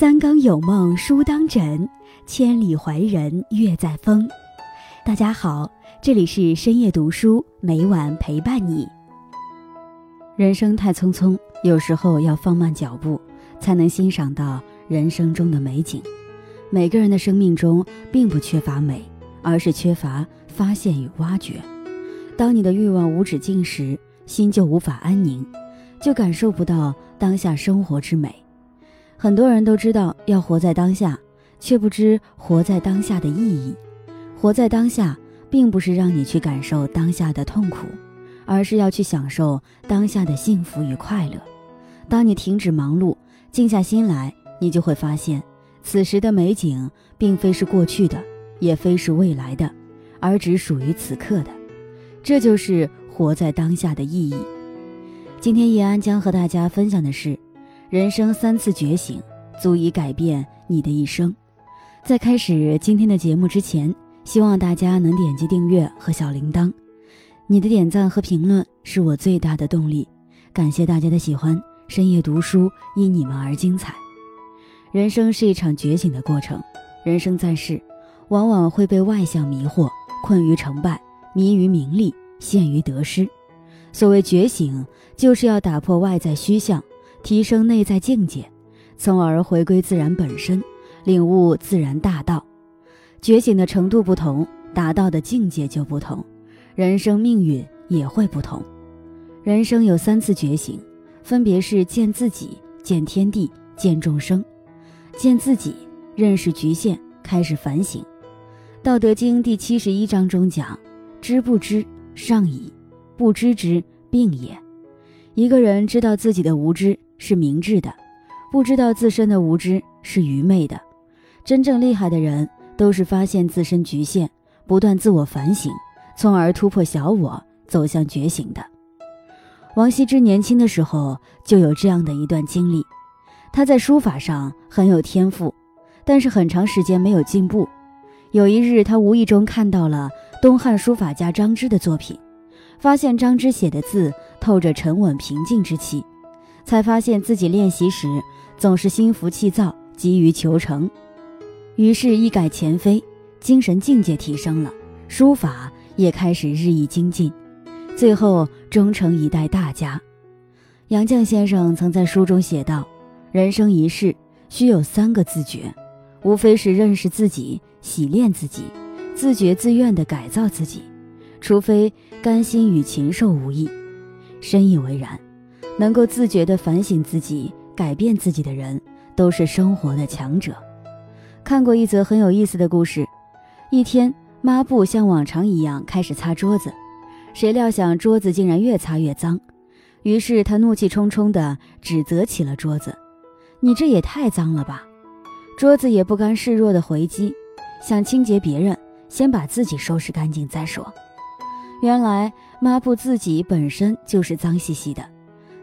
三更有梦书当枕，千里怀人月在风。大家好，这里是深夜读书，每晚陪伴你。人生太匆匆，有时候要放慢脚步，才能欣赏到人生中的美景。每个人的生命中并不缺乏美，而是缺乏发现与挖掘。当你的欲望无止境时，心就无法安宁，就感受不到当下生活之美。很多人都知道要活在当下，却不知活在当下的意义。活在当下，并不是让你去感受当下的痛苦，而是要去享受当下的幸福与快乐。当你停止忙碌，静下心来，你就会发现，此时的美景并非是过去的，也非是未来的，而只属于此刻的。这就是活在当下的意义。今天叶安将和大家分享的是。人生三次觉醒，足以改变你的一生。在开始今天的节目之前，希望大家能点击订阅和小铃铛。你的点赞和评论是我最大的动力。感谢大家的喜欢，深夜读书因你们而精彩。人生是一场觉醒的过程。人生在世，往往会被外向迷惑，困于成败，迷于名利，陷于得失。所谓觉醒，就是要打破外在虚像。提升内在境界，从而回归自然本身，领悟自然大道。觉醒的程度不同，达到的境界就不同，人生命运也会不同。人生有三次觉醒，分别是见自己、见天地、见众生。见自己，认识局限，开始反省。《道德经》第七十一章中讲：“知不知，上矣；不知之，病也。”一个人知道自己的无知。是明智的，不知道自身的无知是愚昧的。真正厉害的人，都是发现自身局限，不断自我反省，从而突破小我，走向觉醒的。王羲之年轻的时候就有这样的一段经历，他在书法上很有天赋，但是很长时间没有进步。有一日，他无意中看到了东汉书法家张芝的作品，发现张芝写的字透着沉稳平静之气。才发现自己练习时总是心浮气躁，急于求成，于是一改前非，精神境界提升了，书法也开始日益精进，最后终成一代大家。杨绛先生曾在书中写道：“人生一世，需有三个自觉，无非是认识自己、洗练自己、自觉自愿地改造自己，除非甘心与禽兽无异。”深以为然。能够自觉地反省自己、改变自己的人，都是生活的强者。看过一则很有意思的故事：一天，抹布像往常一样开始擦桌子，谁料想桌子竟然越擦越脏，于是他怒气冲冲地指责起了桌子：“你这也太脏了吧！”桌子也不甘示弱地回击：“想清洁别人，先把自己收拾干净再说。”原来抹布自己本身就是脏兮兮的。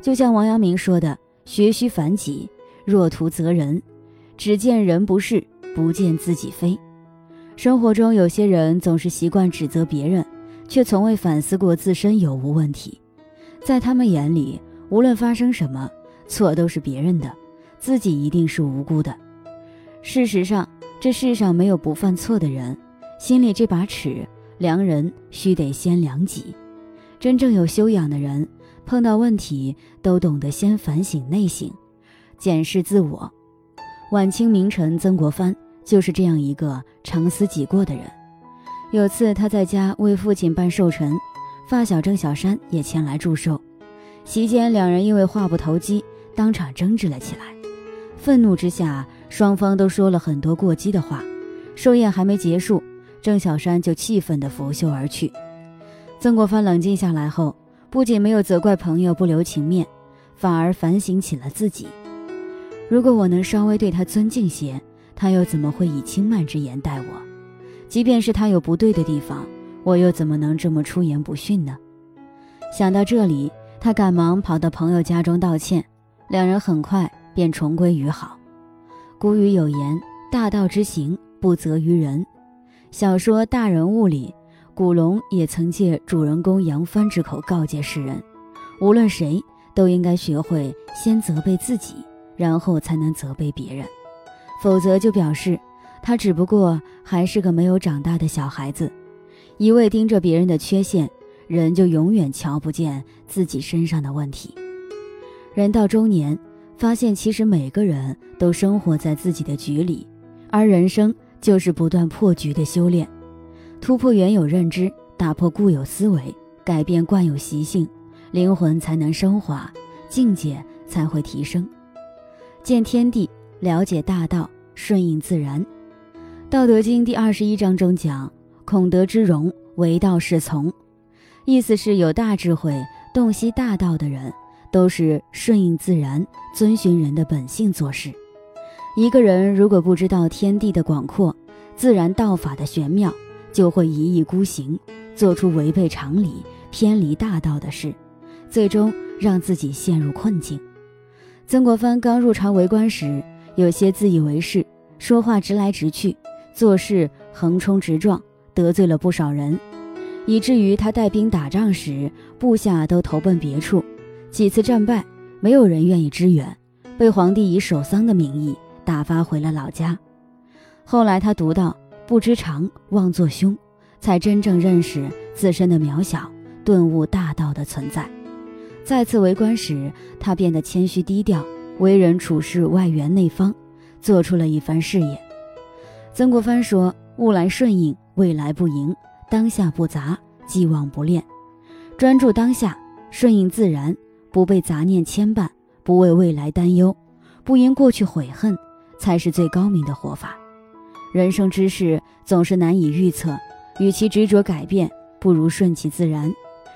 就像王阳明说的：“学须反己，若图责人，只见人不是，不见自己非。”生活中有些人总是习惯指责别人，却从未反思过自身有无问题。在他们眼里，无论发生什么，错都是别人的，自己一定是无辜的。事实上，这世上没有不犯错的人，心里这把尺量人，须得先量己。真正有修养的人。碰到问题都懂得先反省内省，检视自我。晚清名臣曾国藩就是这样一个常思己过的人。有次他在家为父亲办寿辰，发小郑小山也前来祝寿。席间两人因为话不投机，当场争执了起来。愤怒之下，双方都说了很多过激的话。寿宴还没结束，郑小山就气愤地拂袖而去。曾国藩冷静下来后。不仅没有责怪朋友不留情面，反而反省起了自己。如果我能稍微对他尊敬些，他又怎么会以轻慢之言待我？即便是他有不对的地方，我又怎么能这么出言不逊呢？想到这里，他赶忙跑到朋友家中道歉，两人很快便重归于好。古语有言：“大道之行，不责于人。”小说《大人物》里。古龙也曾借主人公杨帆之口告诫世人：无论谁都应该学会先责备自己，然后才能责备别人。否则就表示他只不过还是个没有长大的小孩子。一味盯着别人的缺陷，人就永远瞧不见自己身上的问题。人到中年，发现其实每个人都生活在自己的局里，而人生就是不断破局的修炼，突破原有认知，打破固有思维，改变惯有习性，灵魂才能升华，境界才会提升。见天地，了解大道，顺应自然。《道德经》第二十一章中讲。孔德之容，为道是从，意思是有大智慧、洞悉大道的人，都是顺应自然、遵循人的本性做事。一个人如果不知道天地的广阔、自然道法的玄妙，就会一意孤行，做出违背常理、偏离大道的事，最终让自己陷入困境。曾国藩刚入朝为官时，有些自以为是，说话直来直去，做事横冲直撞。得罪了不少人，以至于他带兵打仗时，部下都投奔别处，几次战败，没有人愿意支援，被皇帝以守丧的名义打发回了老家。后来他读到“不知常，妄作凶”，才真正认识自身的渺小，顿悟大道的存在。再次为官时，他变得谦虚低调，为人处事外圆内方，做出了一番事业。曾国藩说：“物来顺应。”未来不迎，当下不杂，既往不恋，专注当下，顺应自然，不被杂念牵绊，不为未来担忧，不因过去悔恨，才是最高明的活法。人生之事总是难以预测，与其执着改变，不如顺其自然，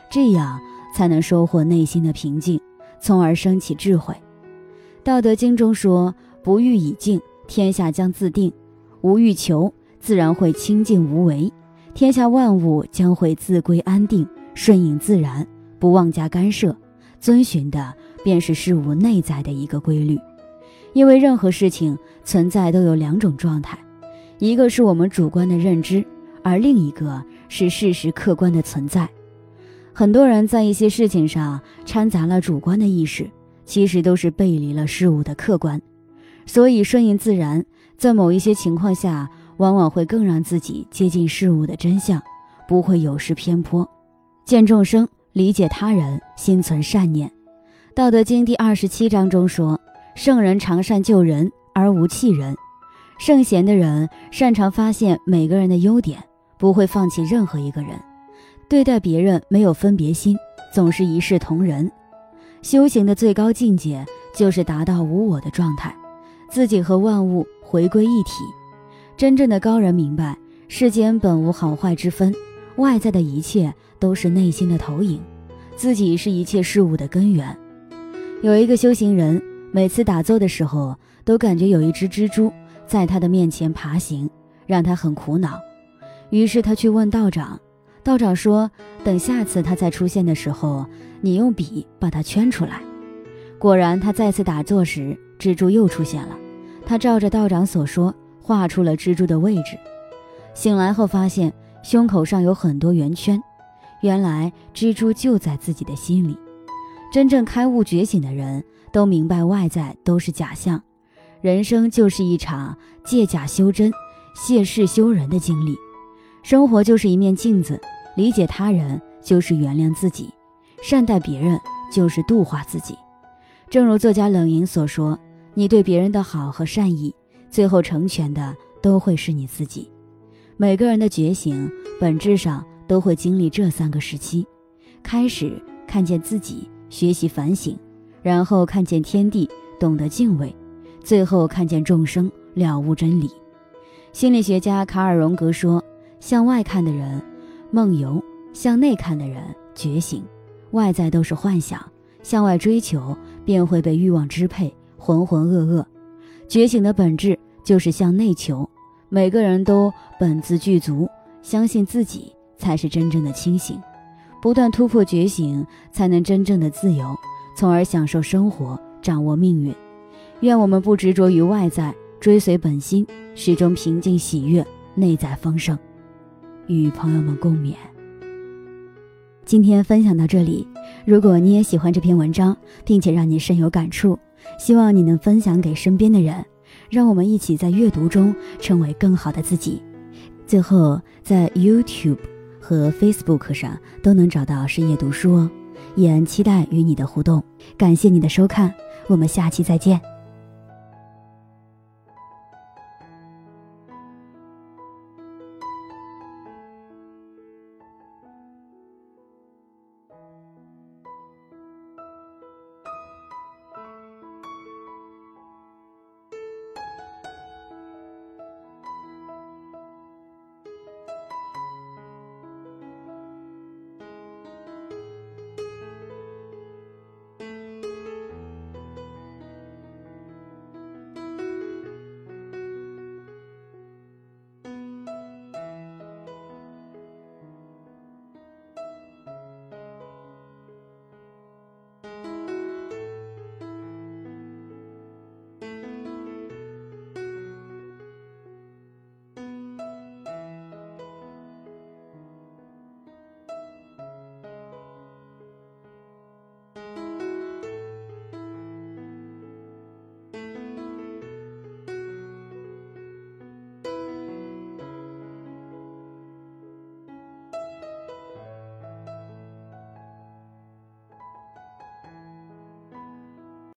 这样才能收获内心的平静，从而升起智慧。道德经中说：“不欲以静，天下将自定；无欲求。”自然会清净无为，天下万物将会自归安定，顺应自然，不妄加干涉，遵循的便是事物内在的一个规律。因为任何事情存在都有两种状态，一个是我们主观的认知，而另一个是事实客观的存在。很多人在一些事情上掺杂了主观的意识，其实都是背离了事物的客观。所以顺应自然，在某一些情况下。往往会更让自己接近事物的真相，不会有失偏颇，见众生，理解他人，心存善念。《道德经》第二十七章中说：“圣人常善救人而无弃人。”圣贤的人擅长发现每个人的优点，不会放弃任何一个人，对待别人没有分别心，总是一视同仁。修行的最高境界就是达到无我的状态，自己和万物回归一体。真正的高人明白，世间本无好坏之分，外在的一切都是内心的投影，自己是一切事物的根源。有一个修行人，每次打坐的时候，都感觉有一只蜘蛛在他的面前爬行，让他很苦恼。于是他去问道长，道长说：“等下次他再出现的时候，你用笔把它圈出来。”果然，他再次打坐时，蜘蛛又出现了。他照着道长所说。画出了蜘蛛的位置，醒来后发现胸口上有很多圆圈，原来蜘蛛就在自己的心里。真正开悟觉醒的人都明白，外在都是假象，人生就是一场借假修真、借势修人的经历。生活就是一面镜子，理解他人就是原谅自己，善待别人就是度化自己。正如作家冷莹所说：“你对别人的好和善意。”最后成全的都会是你自己。每个人的觉醒本质上都会经历这三个时期：开始看见自己，学习反省；然后看见天地，懂得敬畏；最后看见众生，了悟真理。心理学家卡尔·荣格说：“向外看的人梦游，向内看的人觉醒。外在都是幻想，向外追求便会被欲望支配，浑浑噩噩。”觉醒的本质就是向内求，每个人都本自具足，相信自己才是真正的清醒，不断突破觉醒，才能真正的自由，从而享受生活，掌握命运。愿我们不执着于外在，追随本心，始终平静喜悦，内在丰盛。与朋友们共勉。今天分享到这里，如果你也喜欢这篇文章，并且让你深有感触。希望你能分享给身边的人，让我们一起在阅读中成为更好的自己。最后，在 YouTube 和 Facebook 上都能找到深夜读书哦，也期待与你的互动。感谢你的收看，我们下期再见。